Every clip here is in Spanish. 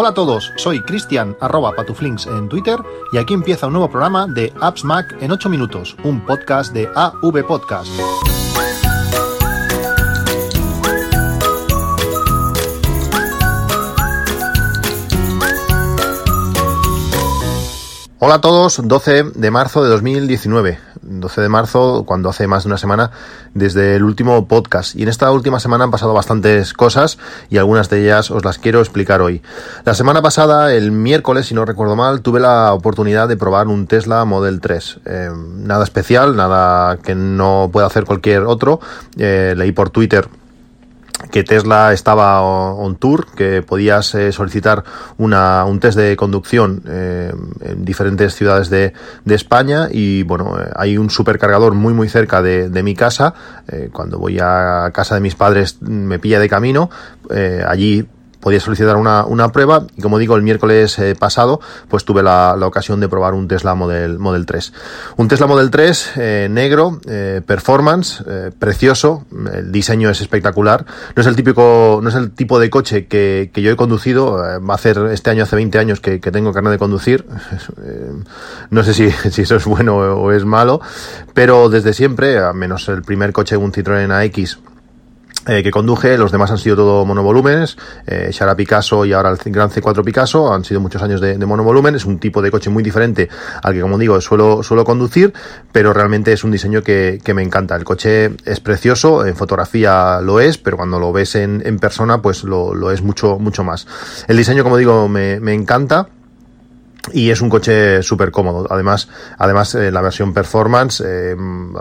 Hola a todos, soy Cristian arroba patuflinks en Twitter y aquí empieza un nuevo programa de Apps Mac en 8 minutos, un podcast de AV Podcast. Hola a todos, 12 de marzo de 2019. 12 de marzo, cuando hace más de una semana desde el último podcast. Y en esta última semana han pasado bastantes cosas y algunas de ellas os las quiero explicar hoy. La semana pasada, el miércoles, si no recuerdo mal, tuve la oportunidad de probar un Tesla Model 3. Eh, nada especial, nada que no pueda hacer cualquier otro. Eh, leí por Twitter que Tesla estaba on tour, que podías eh, solicitar una, un test de conducción eh, en diferentes ciudades de, de España. Y bueno, eh, hay un supercargador muy muy cerca de, de mi casa, cuando voy a casa de mis padres me pilla de camino, allí podía solicitar una, una, prueba. Y como digo el miércoles eh, pasado pues tuve la, la, ocasión de probar un Tesla Model, Model 3 un Tesla Model 3 eh, negro eh, performance precioso. El diseño es espectacular. No es el típico no es el tipo de coche que, que yo he conducido va a hacer este año hace 20 años que, que tengo carne de conducir. No sé si, si eso es bueno o es malo pero desde siempre a menos el primer coche un Citroën AX eh, que conduje, los demás han sido todo monovolúmenes, eh, Shara Picasso y ahora el Gran C4 Picasso, han sido muchos años de, de monovolumen, es un tipo de coche muy diferente al que, como digo, suelo, suelo conducir, pero realmente es un diseño que, que me encanta. El coche es precioso, en fotografía lo es, pero cuando lo ves en, en persona, pues lo, lo, es mucho, mucho más. El diseño, como digo, me, me encanta y es un coche súper cómodo. Además, además eh, la versión performance, eh,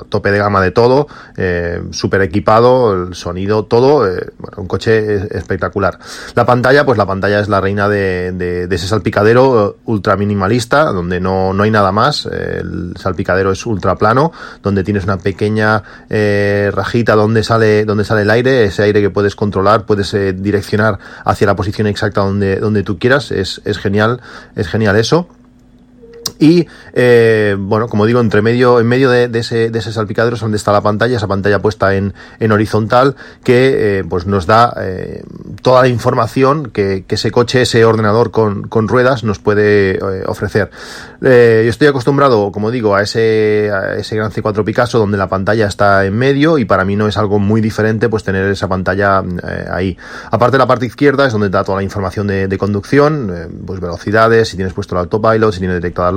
tope de gama de todo, eh, súper equipado, el sonido, todo, eh, bueno, un coche espectacular. La pantalla, pues la pantalla es la reina de, de, ese salpicadero ultra minimalista, donde no, no hay nada más. El salpicadero es ultra plano, donde tienes una pequeña rajita donde sale, donde sale el aire, ese aire que puedes controlar, puedes direccionar hacia la posición exacta donde, donde tú quieras. Es, es genial, es genial eso y eh, bueno, como digo, entre medio, en medio de, ese, de ese salpicadero es donde está la pantalla, esa pantalla puesta en, en horizontal que eh, pues nos da eh, toda la información que, que, ese coche, ese ordenador con, con ruedas nos puede ofrecer. Yo estoy acostumbrado, como digo, a ese, ese gran C4 Picasso donde la pantalla está en medio y para mí no es algo muy diferente pues tener esa pantalla ahí. Aparte la parte izquierda es donde da toda la información de, conducción, pues velocidades, si tienes puesto el autopilot, si tienes detectadas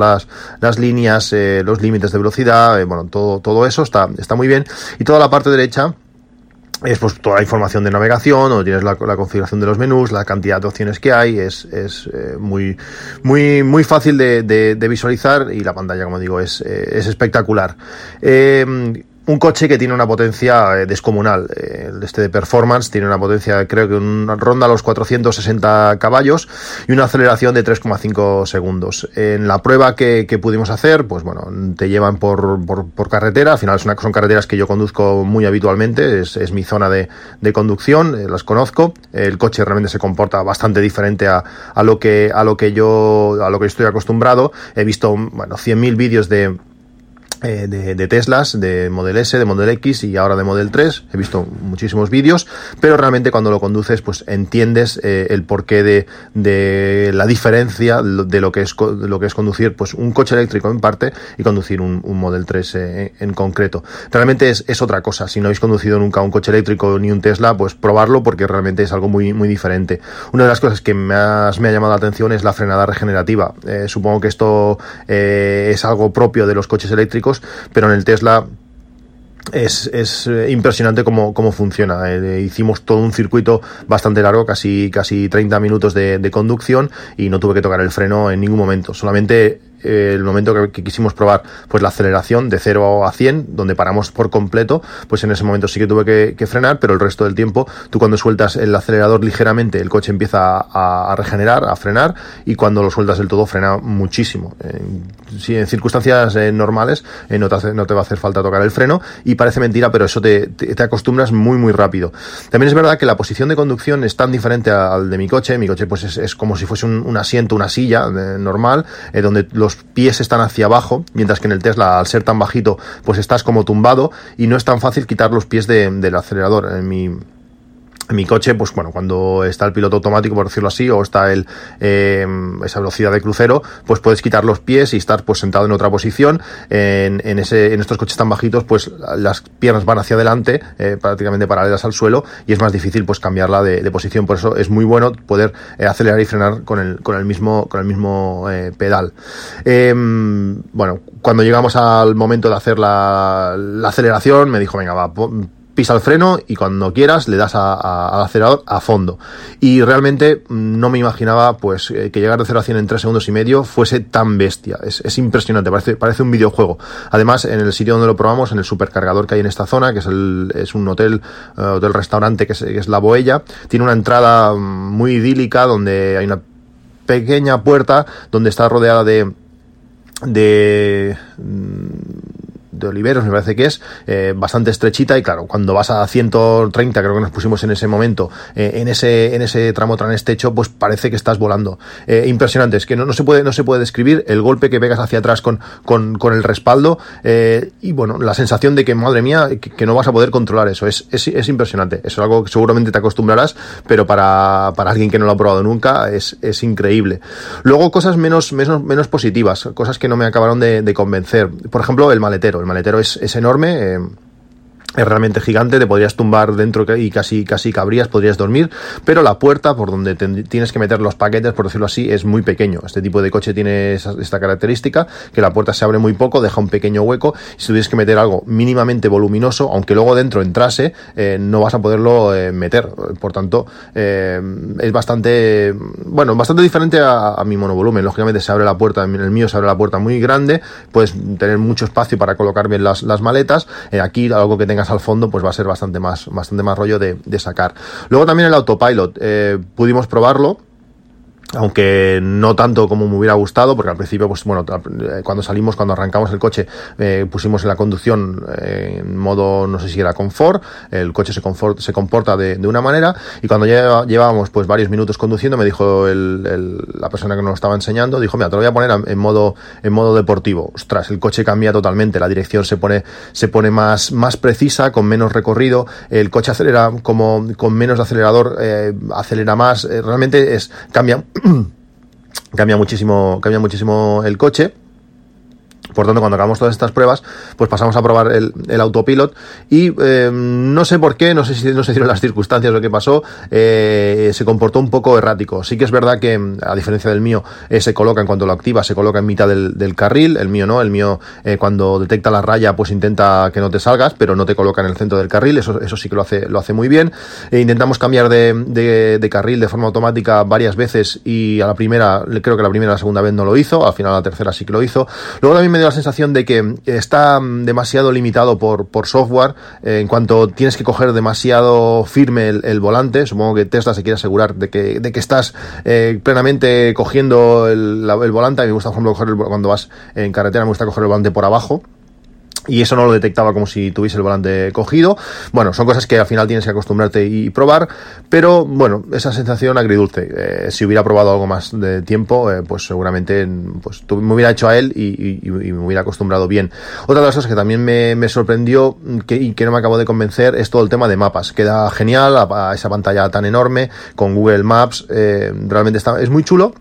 las, líneas, eh, los límites de velocidad, eh, bueno, todo, todo eso está, está muy bien. Y toda la parte derecha, es pues toda la información de navegación, donde tienes la, configuración de los menús, la cantidad de opciones que hay, es, es eh, muy, muy, muy fácil de, visualizar y la pantalla, como digo, es, es espectacular. Un coche que tiene una potencia eh, descomunal. Eh, este de performance tiene una potencia, creo que una ronda los 460 caballos y una aceleración de 3,5 segundos. En la prueba que, pudimos hacer, pues bueno, te llevan por, por, carretera. Al final son, son, carreteras que yo conduzco muy habitualmente. Es, es mi zona de, de conducción, eh, las conozco. El coche realmente se comporta bastante diferente a, a, lo que a lo que yo a lo que estoy acostumbrado. He visto bueno 100.000 vídeos de eh, de, Teslas, de Model S, de Model X y ahora de Model 3. He visto muchísimos vídeos, pero realmente cuando lo conduces, pues entiendes eh, el porqué de, de, la diferencia de lo que es lo que es conducir, pues un coche eléctrico en parte y conducir un, Model 3 eh, en concreto. Realmente es, es, otra cosa. Si no habéis conducido nunca un coche eléctrico ni un Tesla, pues probarlo porque realmente es algo muy muy diferente. Una de las cosas que más me ha llamado la atención es la frenada regenerativa. Supongo que esto es algo propio de los coches eléctricos pero en el Tesla es, es eh, impresionante cómo, cómo funciona. Eh, hicimos todo un circuito bastante largo, casi, casi 30 minutos de, de, conducción y no tuve que tocar el freno en ningún momento. Solamente eh, el momento que, quisimos probar pues la aceleración de 0 a 100, donde paramos por completo, pues en ese momento sí que tuve que, frenar, pero el resto del tiempo, tú cuando sueltas el acelerador ligeramente, el coche empieza a, regenerar, a frenar, y cuando lo sueltas del todo, frena muchísimo. Eh, si en circunstancias eh, normales eh, no te, hace, no, te va a hacer falta tocar el freno, y parece mentira, pero eso te, te, acostumbras muy, muy rápido. También es verdad que la posición de conducción es tan diferente al de mi coche, mi coche pues es, como si fuese un, asiento, una silla normal, donde los los pies están hacia abajo, mientras que en el Tesla, al ser tan bajito, pues estás como tumbado y no es tan fácil quitar los pies de, del acelerador. En mi, mi coche, pues bueno, cuando está el piloto automático, por decirlo así, o está el, eh, esa velocidad de crucero, pues puedes quitar los pies y estar pues sentado en otra posición. En, en, ese, en estos coches tan bajitos, pues las piernas van hacia adelante, eh, prácticamente paralelas al suelo, y es más difícil pues cambiarla de, de posición. Por eso es muy bueno poder eh, acelerar y frenar con el, con el mismo, con el mismo eh, pedal. Em, bueno, cuando llegamos al momento de hacer la, la aceleración, me dijo, venga, va, pisa el freno y cuando quieras le das al acelerador a fondo. Y realmente no me imaginaba pues eh, que llegar de 0 a 100 en 3 segundos y medio fuese tan bestia. Es, impresionante, parece, parece un videojuego. Además, en el sitio donde lo probamos, en el supercargador que hay en esta zona, que es, el, es un hotel, uh, hotel restaurante que es, que es La Boella, tiene una entrada mm, muy idílica donde hay una pequeña puerta donde está rodeada de de de Oliveros, me parece que es, eh, bastante estrechita y claro, cuando vas a 130, creo que nos pusimos en ese momento, eh, en ese en ese tramo tan estrecho, pues parece que estás volando. Eh, impresionante, es que no, no, se puede no se puede describir el golpe que pegas hacia atrás con, con, con el respaldo y bueno, la sensación de que, madre mía, que, no vas a poder controlar eso, es, es, es, impresionante. Es algo que seguramente te acostumbrarás, pero para, para alguien que no lo ha probado nunca es, es increíble. Luego cosas menos, menos, menos positivas, cosas que no me acabaron de, convencer. Por ejemplo, el maletero. Maletero es, es enorme. Eh, es realmente gigante, te podrías tumbar dentro y casi, casi cabrías, podrías dormir, pero la puerta por donde te, tienes que meter los paquetes, por decirlo así, es muy pequeño. Este tipo de coche tiene esta característica, que la puerta se abre muy poco, deja un pequeño hueco, y si tuvieras que meter algo mínimamente voluminoso, aunque luego dentro entrase, eh, no vas a poderlo eh, meter. Por tanto, eh, es bastante, bueno, bastante diferente a, mi monovolumen. Lógicamente se abre la puerta, en el mío se abre la puerta muy grande, puedes tener mucho espacio para colocar bien las, las maletas. Aquí algo que tenga al fondo, pues va a ser bastante más, bastante más rollo de, sacar. Luego también el autopilot, eh, pudimos probarlo aunque no tanto como me hubiera gustado, porque al principio, pues bueno, eh, cuando salimos, cuando arrancamos el coche, eh, pusimos en la conducción eh, en modo, no sé si era confort, el coche se, comporta de, de, una manera, y cuando lleva, llevábamos pues varios minutos conduciendo, me dijo el, el, la persona que nos lo estaba enseñando, dijo, mira, te lo voy a poner en modo, en modo deportivo. Ostras, el coche cambia totalmente, la dirección se pone, se pone más, más precisa, con menos recorrido, el coche acelera como con menos acelerador, eh, acelera más, eh, realmente es, cambia cambia muchísimo, cambia muchísimo el coche. Por tanto, cuando acabamos todas estas pruebas, pues pasamos a probar el, el autopilot y eh, no sé por qué, no sé si no se dieron las circunstancias o qué pasó, eh, se comportó un poco errático. Sí que es verdad que, a diferencia del mío, eh, se coloca en cuanto lo activa, se coloca en mitad del, carril, el mío no, el mío eh, cuando detecta la raya, pues intenta que no te salgas, pero no te coloca en el centro del carril, eso, eso sí que lo hace, lo hace muy bien. E intentamos cambiar de, carril de forma automática varias veces y a la primera, creo que la primera y la segunda vez no lo hizo, al final la tercera sí que lo hizo. Luego también me dio la sensación de que está demasiado limitado por, por software eh, en cuanto tienes que coger demasiado firme el, volante. Supongo que Tesla se quiere asegurar de que, de que estás eh, plenamente cogiendo el, volante. A mí me gusta, por ejemplo, coger el, cuando vas en carretera, me gusta coger el volante por abajo y eso no lo detectaba como si tuviese el volante cogido. Bueno, son cosas que al final tienes que acostumbrarte y probar, pero bueno, esa sensación agridulce. Eh, si hubiera probado algo más de tiempo, eh, pues seguramente pues, me hubiera hecho a él y, me hubiera acostumbrado bien. Otra de las cosas que también me, sorprendió que, y que no me acabo de convencer es todo el tema de mapas. Queda genial a, a esa pantalla tan enorme con Google Maps. Eh, realmente está, es muy chulo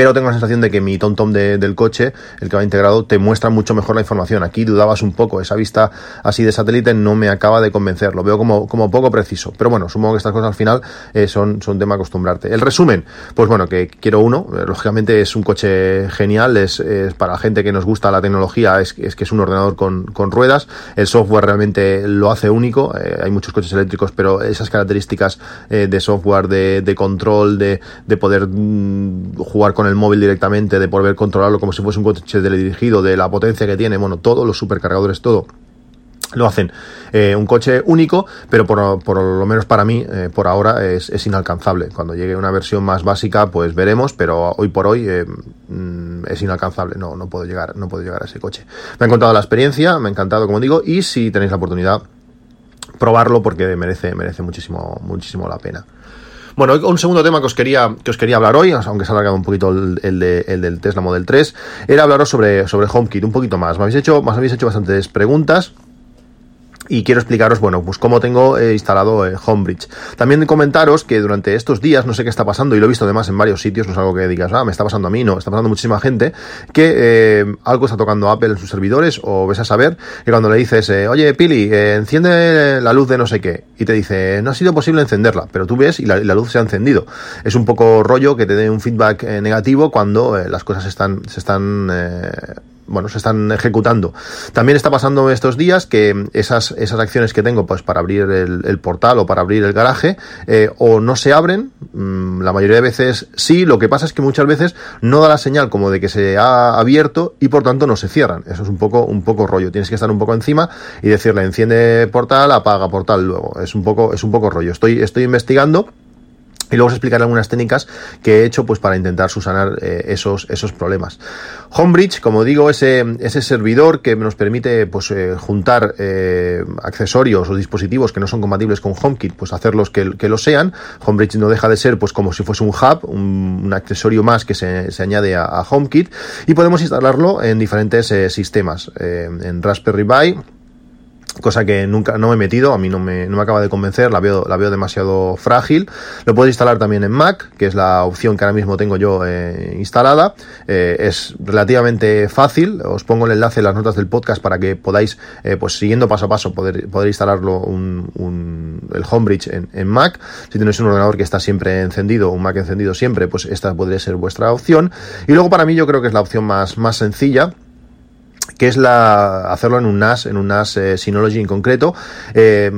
pero tengo la sensación de que mi TomTom de, del coche, el que va integrado, te muestra mucho mejor la información. Aquí dudabas un poco, esa vista así de satélite no me acaba de convencer, lo veo como, como poco preciso. Pero bueno, supongo que estas cosas al final eh, son, son tema acostumbrarte. El resumen, pues bueno, que quiero uno, eh, lógicamente es un coche genial, es, para gente que nos gusta la tecnología, es, que es un ordenador con, con, ruedas, el software realmente lo hace único, eh, hay muchos coches eléctricos, pero esas características de software, de, control, de, de poder mm, jugar con con el móvil directamente, de poder controlarlo como si fuese un coche teledirigido, de la potencia que tiene, bueno, todo, los supercargadores, todo lo hacen eh, un coche único, pero por, por, lo menos para mí, eh, por ahora, es, es, inalcanzable. Cuando llegue una versión más básica, pues veremos, pero hoy por hoy eh, mm, es inalcanzable. No, no puedo llegar, no puedo llegar a ese coche. Me ha encantado la experiencia, me ha encantado, como digo, y si tenéis la oportunidad, probarlo porque merece, merece muchísimo, muchísimo la pena. Bueno, un segundo tema que os quería, que os quería hablar hoy, aunque se ha alargado un poquito el, el, de, el del Tesla Model 3, era hablaros sobre, sobre HomeKit un poquito más. Me habéis hecho, me habéis hecho bastantes preguntas y quiero explicaros, bueno, pues cómo tengo eh, instalado eh, Homebridge. También comentaros que durante estos días, no sé qué está pasando, y lo he visto además en varios sitios, no es algo que digas, ah, me está pasando a mí, no, está pasando a muchísima gente, que eh, algo está tocando Apple en sus servidores, o ves a saber que cuando le dices, oye, Pili, enciende la luz de no sé qué, y te dice, no ha sido posible encenderla, pero tú ves y la, luz se ha encendido. Es un poco rollo que te dé un feedback negativo cuando las cosas están, se están bueno, se están ejecutando. También está pasando estos días que esas, esas acciones que tengo pues para abrir el, portal o para abrir el garaje eh, o no se abren, mm, la mayoría de veces sí, lo que pasa es que muchas veces no da la señal como de que se ha abierto y por tanto no se cierran. Eso es un poco, un poco rollo. Tienes que estar un poco encima y decirle enciende portal, apaga portal luego. Es un poco, es un poco rollo. Estoy, estoy investigando y luego os explicaré algunas técnicas que he hecho pues para intentar subsanar eh, esos, esos problemas. Homebridge, como digo, ese, ese servidor que nos permite pues eh, juntar eh, accesorios o dispositivos que no son compatibles con HomeKit, pues hacerlos que, que lo sean. Homebridge no deja de ser pues como si fuese un hub, un, accesorio más que se, se añade a, a, HomeKit y podemos instalarlo en diferentes sistemas, en Raspberry Pi cosa que nunca no me he metido, a mí no me, no me acaba de convencer, la veo, la veo demasiado frágil. Lo puedo instalar también en Mac, que es la opción que ahora mismo tengo yo eh, instalada. Eh, es relativamente fácil, os pongo el enlace en las notas del podcast para que podáis, eh, pues siguiendo paso a paso, poder, poder instalarlo un, un, el Homebridge en, en Mac. Si tenéis un ordenador que está siempre encendido, un Mac encendido siempre, pues esta podría ser vuestra opción. Y luego para mí yo creo que es la opción más, más sencilla que es la hacerlo en un NAS, en un NAS eh, Synology en concreto. Eh,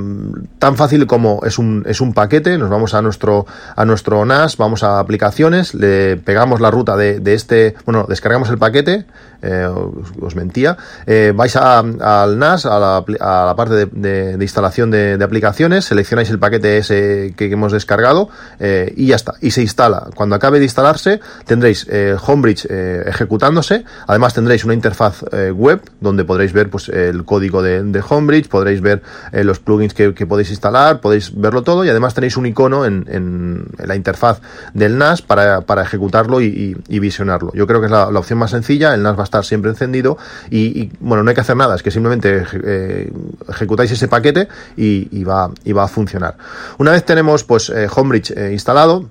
tan fácil como es un, es un paquete, nos vamos a nuestro, a nuestro NAS, vamos a aplicaciones, le pegamos la ruta de, de este, bueno, descargamos el paquete, eh, os, mentía, eh, vais a, al NAS, a la, parte de, instalación de, aplicaciones, seleccionáis el paquete ese que, hemos descargado eh, y ya está, y se instala. Cuando acabe de instalarse tendréis Homebridge ejecutándose, además tendréis una interfaz web donde podréis ver pues, el código de, Homebridge, podréis ver los plugins que, podéis instalar, podéis verlo todo. Y además tenéis un icono en, la interfaz del NAS para, para ejecutarlo y, visionarlo. Yo creo que es la, la opción más sencilla, el NAS va a estar siempre encendido y, bueno, no hay que hacer nada, es que simplemente eh, ejecutáis ese paquete y, y, va, y va a funcionar. Una vez tenemos pues eh, Homebridge eh, instalado,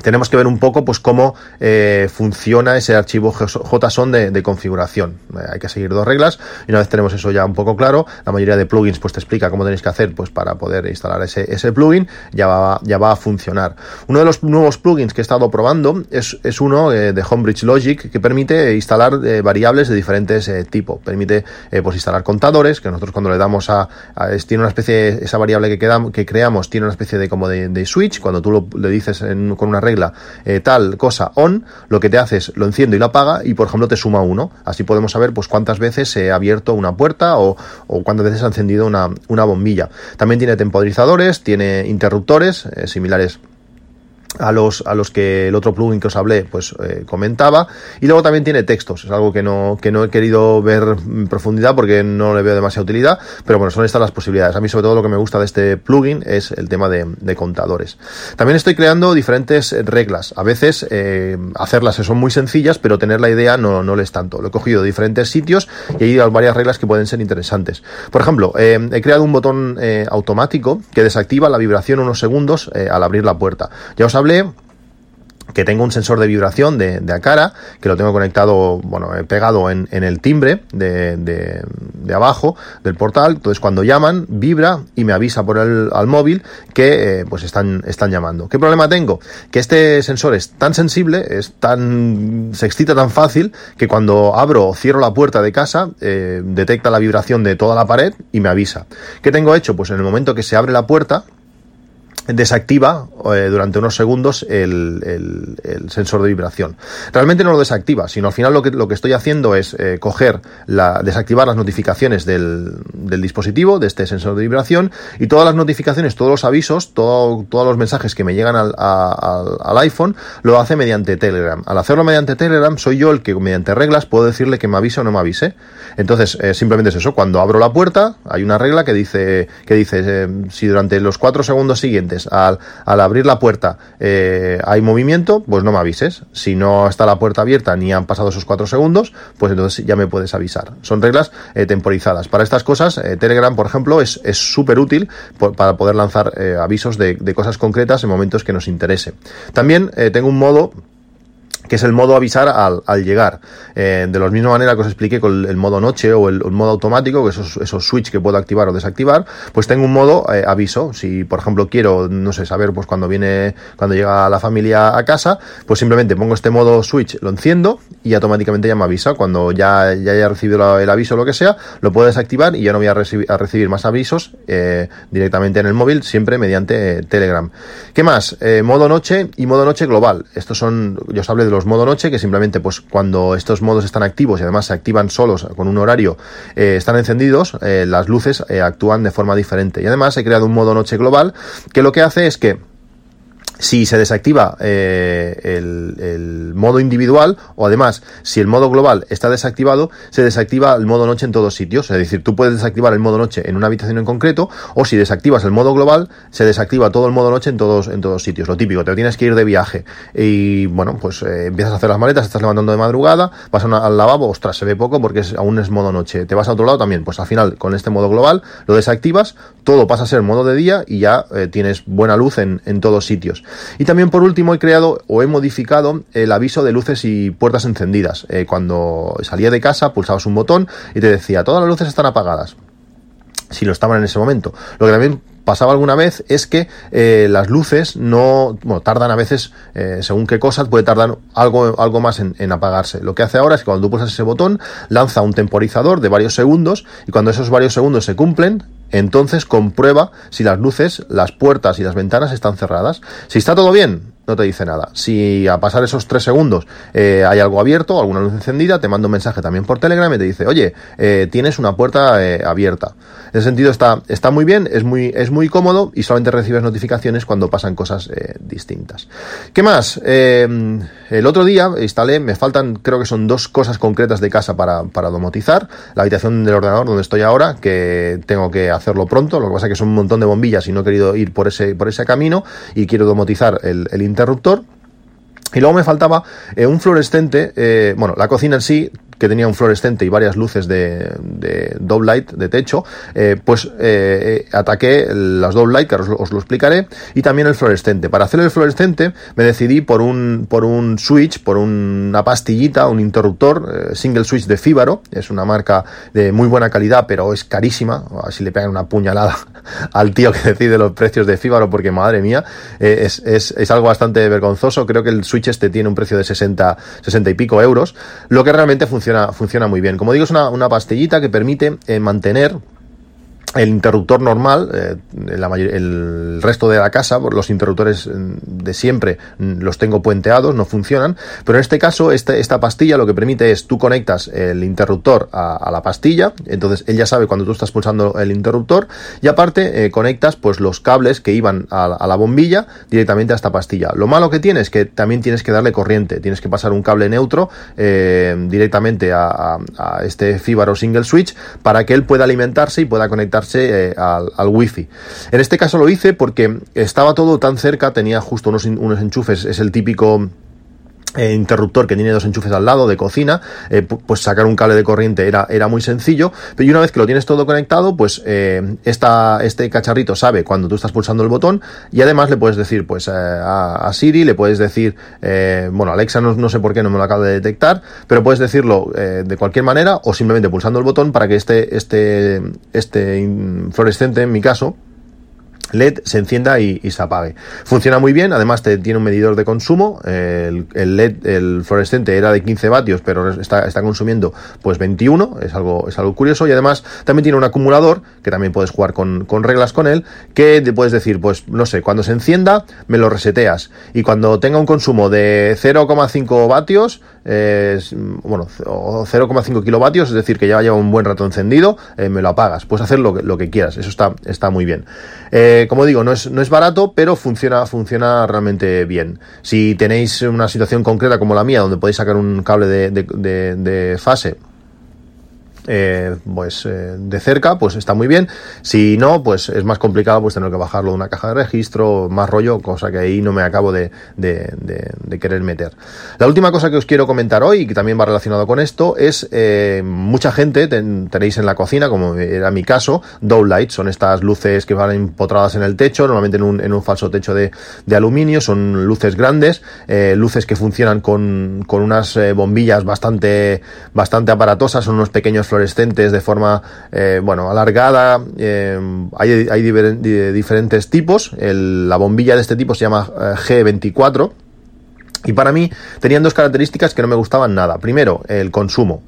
tenemos que ver un poco pues cómo eh, funciona ese archivo JSON de, configuración. Eh, hay que seguir dos reglas y una vez tenemos eso ya un poco claro, la mayoría de plugins pues te explica cómo tenéis que hacer pues para poder instalar ese, ese plugin, ya va, ya va a funcionar. Uno de los nuevos plugins que he estado probando es, es uno eh, de Homebridge Logic que permite instalar eh, variables de diferentes tipos. Permite pues instalar contadores, que nosotros cuando le damos a, tiene una especie, esa variable que, creamos tiene una especie de como de, switch, cuando tú lo, le dices con una regla eh, tal cosa on, lo que te hace es lo enciendo y lo apaga y por ejemplo te suma uno. Así podemos saber pues cuántas veces se ha abierto una puerta o, o cuántas veces ha encendido una, una bombilla. También tiene temporizadores, tiene interruptores eh, similares a los, a los que el otro plugin que os hablé pues eh, comentaba. Y luego también tiene textos. Es algo que no, que no he querido ver en profundidad porque no le veo demasiada utilidad. Pero bueno son estas las posibilidades. A mí sobre todo lo que me gusta de este plugin es el tema de, contadores. También estoy creando diferentes reglas. A veces eh, hacerlas son muy sencillas pero tener la idea no, no lo es tanto. Lo he cogido de diferentes sitios y hay varias reglas que pueden ser interesantes. Por ejemplo eh, he creado un botón automático que desactiva la vibración unos segundos al abrir la puerta. Ya os que tengo un sensor de vibración de, de Acara, que lo tengo conectado, bueno, pegado en, el timbre de, abajo del portal. Entonces, cuando llaman, vibra y me avisa por el al móvil que eh, pues están, están llamando. ¿Qué problema tengo? Que este sensor es tan sensible, es tan, se excita tan fácil que cuando abro o cierro la puerta de casa, eh, detecta la vibración de toda la pared y me avisa. ¿Qué tengo hecho? Pues en el momento que se abre la puerta, desactiva eh, durante unos segundos el, sensor de vibración. Realmente no lo desactiva, sino al final lo que, lo que estoy haciendo es eh, coger, la, desactivar las notificaciones del, del, dispositivo, de este sensor de vibración, y todas las notificaciones, todos los avisos, todo, todos los mensajes que me llegan al, a, al, iPhone, lo hace mediante Telegram. Al hacerlo mediante Telegram, soy yo el que mediante reglas puedo decirle que me avise o no me avise. Entonces, eh, simplemente es eso, cuando abro la puerta, hay una regla que dice, que dice, si durante los cuatro segundos siguientes al, abrir la puerta eh, hay movimiento, pues no me avises. Si no está la puerta abierta ni han pasado esos cuatro segundos, pues entonces ya me puedes avisar. Son reglas eh, temporizadas. Para estas cosas, Telegram, por ejemplo, es súper útil para poder lanzar avisos de, de, cosas concretas en momentos que nos interese. También tengo un modo que es el modo avisar al, llegar. Eh, de la misma manera que os expliqué con el, modo noche o el, modo automático, que esos, esos switch que puedo activar o desactivar, pues tengo un modo eh, aviso. Si, por ejemplo, quiero, no sé, saber pues cuando viene, cuando llega la familia a casa, pues simplemente pongo este modo switch, lo enciendo y automáticamente ya me avisa. Cuando ya, ya haya recibido el aviso lo que sea, lo puedo desactivar y ya no voy a, recibir, a recibir más avisos eh, directamente en el móvil, siempre mediante Telegram. ¿Qué más? modo noche y modo noche global. Estos son, yo os hablé de los modo noche, que simplemente pues cuando estos modos están activos y además se activan solos con un horario, eh, están encendidos, eh, las luces eh, actúan de forma diferente. Y además he creado un modo noche global que lo que hace es que si se desactiva eh, el, modo individual o además si el modo global está desactivado, se desactiva el modo noche en todos sitios. Es decir, tú puedes desactivar el modo noche en una habitación en concreto o si desactivas el modo global, se desactiva todo el modo noche en todos, en todos sitios. Lo típico, te tienes que ir de viaje y bueno, pues eh, empiezas a hacer las maletas, estás levantando de madrugada, vas al lavabo, ostras, se ve poco porque aún es modo noche. Te vas a otro lado también, pues al final con este modo global lo desactivas, todo pasa a ser modo de día y ya eh, tienes buena luz en, en todos sitios. Y también por último he creado o he modificado el aviso de luces y puertas encendidas. Eh, cuando salía de casa pulsabas un botón y te decía todas las luces están apagadas. Si lo estaban en ese momento. Lo que también pasaba alguna vez es que eh, las luces no, bueno, tardan a veces, eh, según qué cosas, puede tardar algo, algo más en, en, apagarse. Lo que hace ahora es que cuando tú pulsas ese botón, lanza un temporizador de varios segundos y cuando esos varios segundos se cumplen, entonces comprueba si las luces, las puertas y las ventanas están cerradas. Si está todo bien, no te dice nada. Si a pasar esos tres segundos eh, hay algo abierto, alguna luz encendida, te manda un mensaje también por Telegram y te dice, oye, eh, tienes una puerta eh, abierta. En ese sentido está, está muy bien, es muy, es muy cómodo y solamente recibes notificaciones cuando pasan cosas distintas. ¿Qué más? el otro día instalé, me faltan, creo que son dos cosas concretas de casa para, para domotizar. La habitación del ordenador donde estoy ahora, que tengo que hacerlo pronto, lo que pasa es que son un montón de bombillas y no he querido ir por ese, por ese camino y quiero domotizar el, el interruptor. Y luego me faltaba eh, un fluorescente, eh, bueno, la cocina en sí que tenía un fluorescente y varias luces de, de light de techo, eh, pues eh, ataqué las double light, que os, os, lo explicaré, y también el fluorescente. Para hacer el fluorescente me decidí por un, por un switch, por una pastillita, un interruptor, eh, single switch de Fíbaro, es una marca de muy buena calidad, pero es carísima, así le pegan una puñalada al tío que decide los precios de Fíbaro, porque madre mía, es, es, es, algo bastante vergonzoso, creo que el switch este tiene un precio de 60, 60 y pico euros, lo que realmente funciona funciona, muy bien. Como digo, es una, una pastillita que permite eh, mantener el interruptor normal, eh, el resto de la casa, los interruptores mm, de siempre mm, los tengo puenteados, no funcionan, pero en este caso este, esta pastilla lo que permite es tú conectas el interruptor a, la pastilla, entonces él ya sabe cuando tú estás pulsando el interruptor y aparte eh, conectas pues los cables que iban a, la bombilla directamente a esta pastilla. Lo malo que tiene es que también tienes que darle corriente, tienes que pasar un cable neutro eh, directamente a, a este Fibaro single switch para que él pueda alimentarse y pueda conectar eh, al, wifi. En este caso lo hice porque estaba todo tan cerca, tenía justo unos enchufes, es el típico eh, interruptor que tiene dos enchufes al lado de cocina, eh, pues sacar un cable de corriente era, era muy sencillo, pero una vez que lo tienes todo conectado, pues eh, este cacharrito sabe cuando tú estás pulsando el botón y además le puedes decir pues a, Siri, le puedes decir, bueno, Alexa no, no, sé por qué no me lo acaba de detectar, pero puedes decirlo de cualquier manera o simplemente pulsando el botón para que este, este, este fluorescente, en mi caso, LED se encienda y, se apague. Funciona muy bien, además te, tiene un medidor de consumo. El, LED, el fluorescente era de 15 vatios, pero está, consumiendo pues 21, es algo, es algo curioso. Y además también tiene un acumulador, que también puedes jugar con, reglas con él, que te puedes decir, pues no sé, cuando se encienda, me lo reseteas. Y cuando tenga un consumo de 0,5 vatios, bueno, 0,5 kilovatios, es decir, que ya lleva un buen rato encendido, eh, me lo apagas. Puedes hacer lo que, lo que quieras, eso está, está muy bien. Eh, como digo, no es, no es barato, pero funciona, funciona realmente bien. Si tenéis una situación concreta como la mía, donde podéis sacar un cable de, de, de fase eh, pues eh, de cerca, pues está muy bien. Si no, pues es más complicado pues tener que bajarlo de una caja de registro, más rollo, cosa que ahí no me acabo de, querer meter. La última cosa que os quiero comentar hoy, y que también va relacionado con esto, es eh, mucha gente tenéis en la cocina, como era mi caso, dow lights, son estas luces que van empotradas en el techo, normalmente en un, en un falso techo de, aluminio, son luces grandes, luces que funcionan con, con unas bombillas bastante, bastante aparatosas, son unos pequeños fluorescentes de forma, eh, bueno, alargada. Eh, hay, hay diferentes tipos. la bombilla de este tipo se llama eh, G24 y para mí tenían dos características que no me gustaban nada. Primero, el consumo.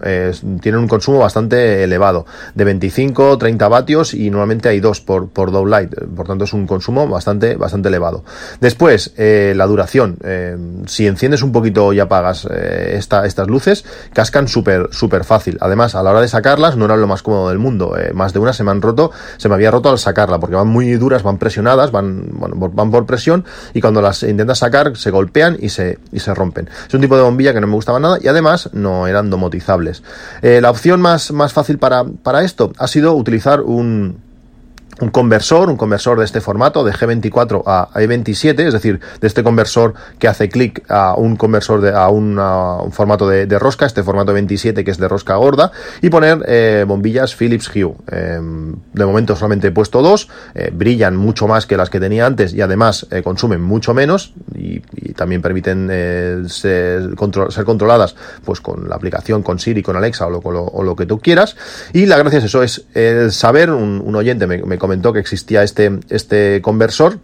tienen un consumo bastante elevado, de 25, 30 vatios y normalmente hay dos por, por light. Por tanto, es un consumo bastante, bastante elevado. Después, eh, la duración. Eh, si enciendes un poquito y apagas eh, esta, estas luces, cascan súper, súper fácil. Además, a la hora de sacarlas no era lo más cómodo del mundo. más de una se me han roto, se me había roto al sacarla, porque van muy duras, van presionadas, van, van por presión y cuando las intentas sacar se golpean y se, y se rompen. Es un tipo de bombilla que no me gustaba nada y además no eran domotizables. Eh, la opción más, más fácil para, para esto ha sido utilizar un, un conversor, un conversor de este formato, de G24 a E27, es decir, de este conversor que hace clic a un conversor de, a, un formato de, rosca, este formato 27 que es de rosca gorda, y poner eh, bombillas Philips Hue. Em, de momento solamente he puesto dos, eh, brillan mucho más que las que tenía antes y además consumen mucho menos también permiten ser, controladas pues con la aplicación, con Siri, con Alexa o lo, lo, que tú quieras. Y la gracia es eso, es el saber, un, oyente me, me comentó que existía este, este conversor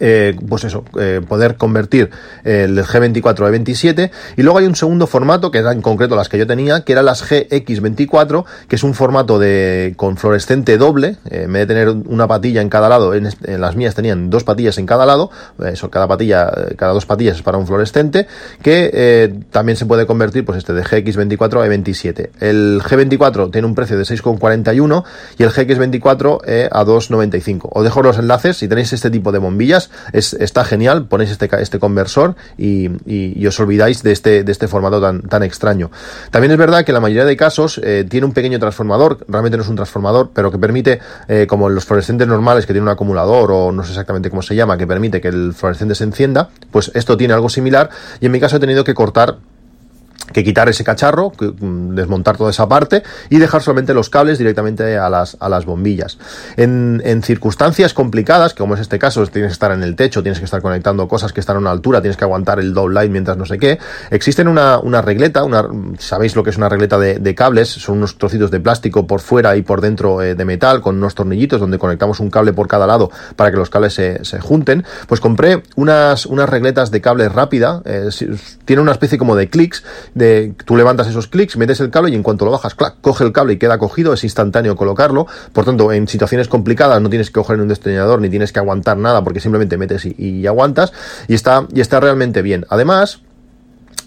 eh, pues eso, eh, poder convertir el G24 a 27 y luego hay un segundo formato que era en concreto las que yo tenía que eran las GX24 que es un formato de con fluorescente doble. Eh, en vez de tener una patilla en cada lado en, las mías tenían dos patillas en cada lado. Eso cada patilla cada dos patillas es para un fluorescente que también se puede convertir pues este de GX24 a 27 el G24 tiene un precio de 6,41 y el GX24 a 2,95 os dejo los enlaces si tenéis este tipo de bombillas es, está genial, ponéis este, este conversor y, os olvidáis de este, de este formato tan, tan extraño. También es verdad que la mayoría de casos eh, tiene un pequeño transformador, realmente no es un transformador, pero que permite, eh, como en los fluorescentes normales que tiene un acumulador o no sé exactamente cómo se llama, que permite que el fluorescente se encienda, pues esto tiene algo similar y en mi caso he tenido que cortar que quitar ese cacharro, mm, desmontar toda esa parte y dejar solamente los cables directamente a las, a las bombillas. En, circunstancias complicadas, como es este caso, tienes que estar en el techo, tienes que estar conectando cosas que están a una altura, tienes que aguantar el down light mientras no sé qué, existen una, una regleta, una, sabéis lo que es una regleta de, cables, son unos trocitos de plástico por fuera y por dentro eh, de metal con unos tornillitos donde conectamos un cable por cada lado para que los cables se, se junten, pues compré unas, unas regletas de cable rápida, eh, tiene una especie como de clics, tú levantas esos clics, metes el cable y en cuanto lo bajas, clac, coge el cable y queda cogido, es instantáneo colocarlo. Por tanto, en situaciones complicadas no tienes que coger en un destornillador ni tienes que aguantar nada porque simplemente metes y, y aguantas y está, y está realmente bien. Además,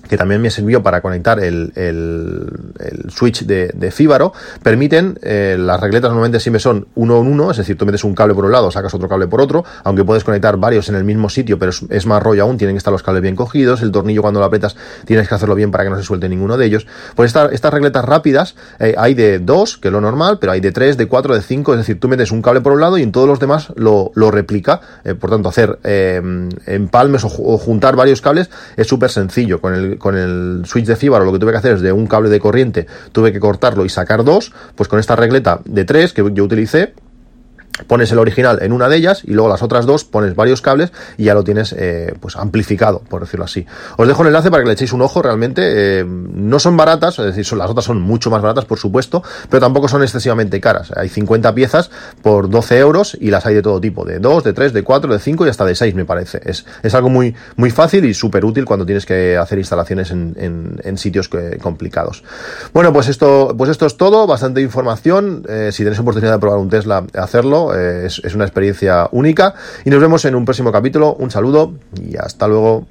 que también me sirvió para conectar el, el, switch de, de, Fíbaro, permiten, eh, las regletas normalmente siempre son uno en uno, es decir, tú metes un cable por un lado, sacas otro cable por otro, aunque puedes conectar varios en el mismo sitio, pero es, más rollo aún, tienen que estar los cables bien cogidos, el tornillo cuando lo apretas tienes que hacerlo bien para que no se suelte ninguno de ellos. Pues esta, estas regletas rápidas eh, hay de dos, que es lo normal, pero hay de tres, de cuatro, de cinco, es decir, tú metes un cable por un lado y en todos los demás lo, lo replica, eh, por tanto, hacer empalmes o, o juntar varios cables es súper sencillo con el con el switch de fibra lo que tuve que hacer es de un cable de corriente, tuve que cortarlo y sacar dos, pues con esta regleta de tres que yo utilicé, pones el original en una de ellas y luego las otras dos pones varios cables y ya lo tienes eh, pues amplificado, por decirlo así. Os dejo el enlace para que le echéis un ojo, realmente eh, no son baratas, es decir, son, las otras son mucho más baratas, por supuesto, pero tampoco son excesivamente caras. Hay 50 piezas por 12 euros y las hay de todo tipo, de 2, de 3, de 4, de 5 y hasta de 6 me parece. Es, es algo muy, muy fácil y súper útil cuando tienes que hacer instalaciones en, en, sitios que, complicados. Bueno, pues esto, pues esto es todo, bastante información. Eh, si tenéis oportunidad de probar un Tesla, hacerlo es, es una experiencia única y nos vemos en un próximo capítulo. Un saludo y hasta luego.